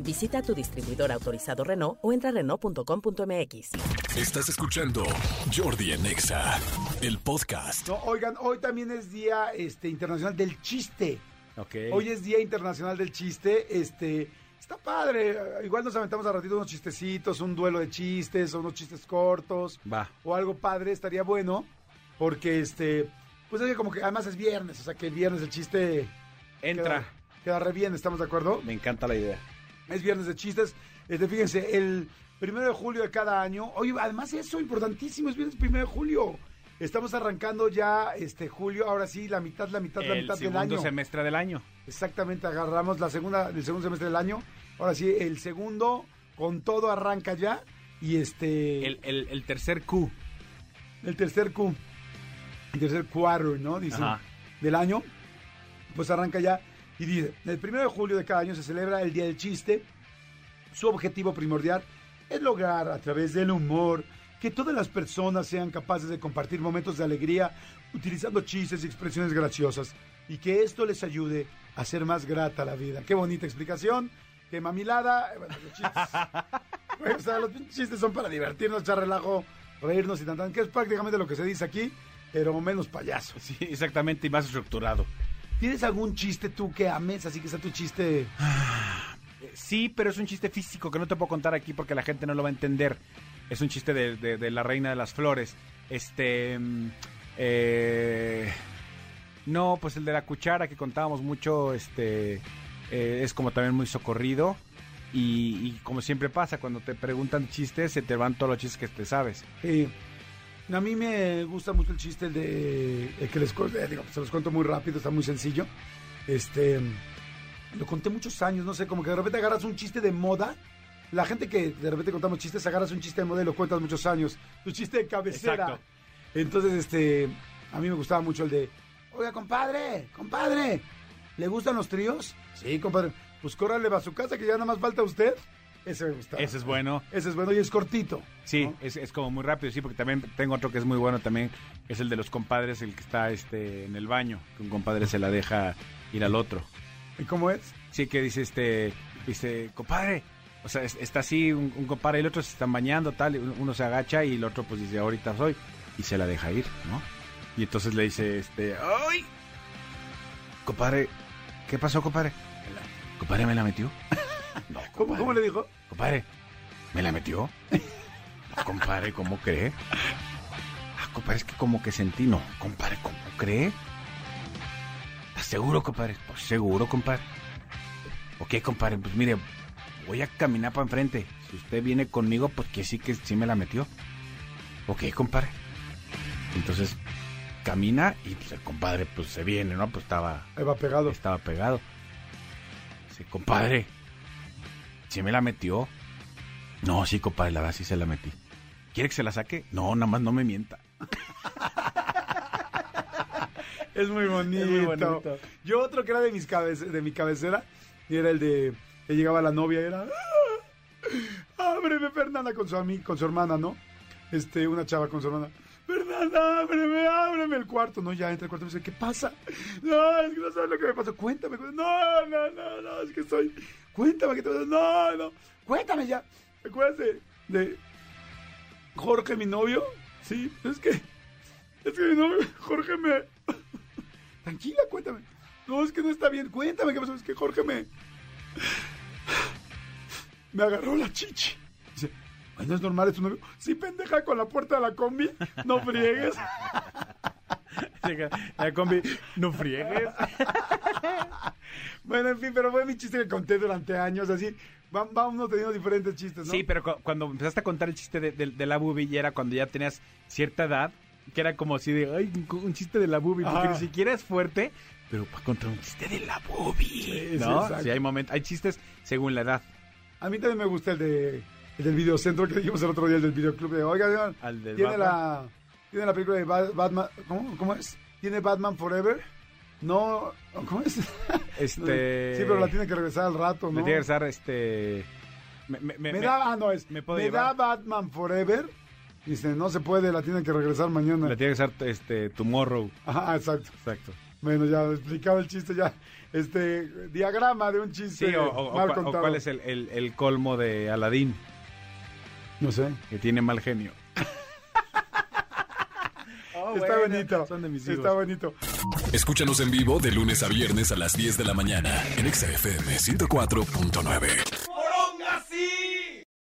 Visita tu distribuidor autorizado Renault o entra a Renault.com.mx. Estás escuchando Jordi en Exa, el podcast. No, oigan, hoy también es Día este, Internacional del Chiste. Ok. Hoy es Día Internacional del Chiste. Este, está padre. Igual nos aventamos a ratito unos chistecitos, un duelo de chistes, o unos chistes cortos. Va. O algo padre, estaría bueno. Porque este, pues es que como que además es viernes, o sea que el viernes el chiste Entra. queda, queda re bien, ¿estamos de acuerdo? Me encanta la idea. Es viernes de chistes. Este, fíjense, el primero de julio de cada año. Oye, además eso, importantísimo, es viernes primero de julio. Estamos arrancando ya este julio, ahora sí, la mitad, la mitad, la el mitad del segundo año. semestre del año. Exactamente, agarramos la segunda, el segundo semestre del año. Ahora sí, el segundo con todo arranca ya. Y este. El, el- el tercer Q. el tercer Q, el tercer cuadro, ¿no? Dice, del año, pues arranca ya y dice, el primero de julio de cada año se celebra el Día del Chiste. Su objetivo primordial es lograr a través del humor que todas las personas sean capaces de compartir momentos de alegría utilizando chistes y expresiones graciosas y que esto les ayude a ser más grata la vida. Qué bonita explicación, qué mamilada. Bueno, los chistes, Güey, o sea, los chistes son para divertirnos, echar relajo, reírnos y tan, tan, que es prácticamente lo que se dice aquí, pero menos payaso. Sí, exactamente, y más estructurado. ¿Tienes algún chiste tú que ames, así que sea tu chiste? Eh, Sí, pero es un chiste físico que no te puedo contar aquí porque la gente no lo va a entender. Es un chiste de, de- de la reina de las flores. Este. mm, eh, no, pues el de la cuchara que contábamos mucho, este. eh, es como también muy socorrido. Y, y como siempre pasa, cuando te preguntan chistes, se te van todos los chistes que te sabes. Sí. A mí me gusta mucho el chiste de el que les eh, digo, se los cuento muy rápido, está muy sencillo. Este lo conté muchos años, no sé, como que de repente agarras un chiste de moda. La gente que de repente contamos chistes, agarras un chiste de moda y lo cuentas muchos años. Tu chiste de cabecera. Exacto. Entonces, este, a mí me gustaba mucho el de, oiga, compadre, compadre, ¿le gustan los tríos? Sí, compadre. Pues córrale a su casa que ya nada más falta usted. Ese me gustaba. Ese es bueno. Ese es bueno y es cortito. Sí, ¿no? es, es como muy rápido, sí, porque también tengo otro que es muy bueno también, es el de los compadres, el que está este en el baño, que un compadre se la deja ir al otro. ¿Y cómo es? Sí, que dice este, dice, compadre, o sea, es- está así un, un compadre y el otro se están bañando, tal, y uno, se agacha y el otro pues dice, ahorita soy, y se la deja ir, ¿no? Y entonces le dice, este, ¡ay! Compadre, ¿qué pasó, compadre? "Me la- Compadre, ¿me la metió? No, ¿Cómo, cómo le dijo? Compadre, ¿me la metió? compadre, ¿cómo cree? Ah, compadre, es que como que sentí, no. Compadre, ¿cómo cree? ¿Estás seguro, compadre? Pues seguro, compadre. Ok, compadre, pues mire, voy a caminar para enfrente. Si usted viene conmigo, pues que sí que sí me la metió. Ok, compadre. Entonces, camina y pues el compadre pues se viene, ¿no? Pues estaba Ahí va pegado. estaba pegado. Dice, compadre, ¿sí me la metió? No, sí, compadre, la verdad sí se la metí. ¿Quiere que se la saque? No, nada más no me mienta. Es muy bonito. Es muy bonito. Yo otro que era de, mis cabece- de mi cabecera, y era el de que llegaba la novia, era... "Ah, Ábreme, Fernanda, con su, con su hermana, ¿no? Este, una chava con su hermana. Fernanda, ábreme, ábreme el cuarto. No, ya entra el cuarto y me dice, ¿qué pasa? No, es que no sabes lo que me pasó. Cuéntame. cuéntame. No, no, no, no, es que estoy... Cuéntame, ¿qué te pasa? No, no. Cuéntame ya. ¿Te acuerdas de, de Jorge, mi novio? Sí, es que... Es que mi novio, Jorge me... Tranquila, cuéntame. No, es que no está bien. Cuéntame qué pasó. Es que Jorge me. Me agarró la chichi. Dice, "Ay, no es normal, es novio. Sí, pendeja, con la puerta de la combi. No friegues. La combi, no friegues. bueno, en fin, pero fue mi chiste que conté durante años. Así, va- vamos teniendo diferentes chistes, ¿no? Sí, pero cu- cuando empezaste a contar el chiste de, de- de la boobie, ya era cuando ya tenías cierta edad, que era como así de, ay, un, un chiste de la boobie, porque ni siquiera es fuerte, pero para contar un chiste de la boobie, Sí, sí, ¿no? exacto. Sí, hay momentos, hay chistes según la edad. A mí también me gusta el de el del videocentro que dijimos el otro día, el del videoclub. De, Oiga, oigan, Al del tiene Batman. la, tiene la película de Ba- Batman. ¿cómo, ¿Cómo es? ¿Tiene Batman Forever? No, ¿cómo es? Este. Sí, pero la tiene que regresar al rato, ¿no? Me tiene que regresar, este. Me, me- me- da, ah, no, es. me Me, puedo da. Batman Forever. Dice, no se puede, la tienen que regresar mañana. Le tiene que regresar, este, Tomorrow. Ajá, exacto. Exacto. Bueno, ya explicaba el chiste, ya. Este, diagrama de un chiste Sí, o, mal o cuál es el, el- el colmo de Aladín, No sé. que tiene mal genio. Está bonito. Son de mis Está bonito. Escúchanos en vivo de lunes a viernes a las 10 de la mañana en Exa FM 104.9.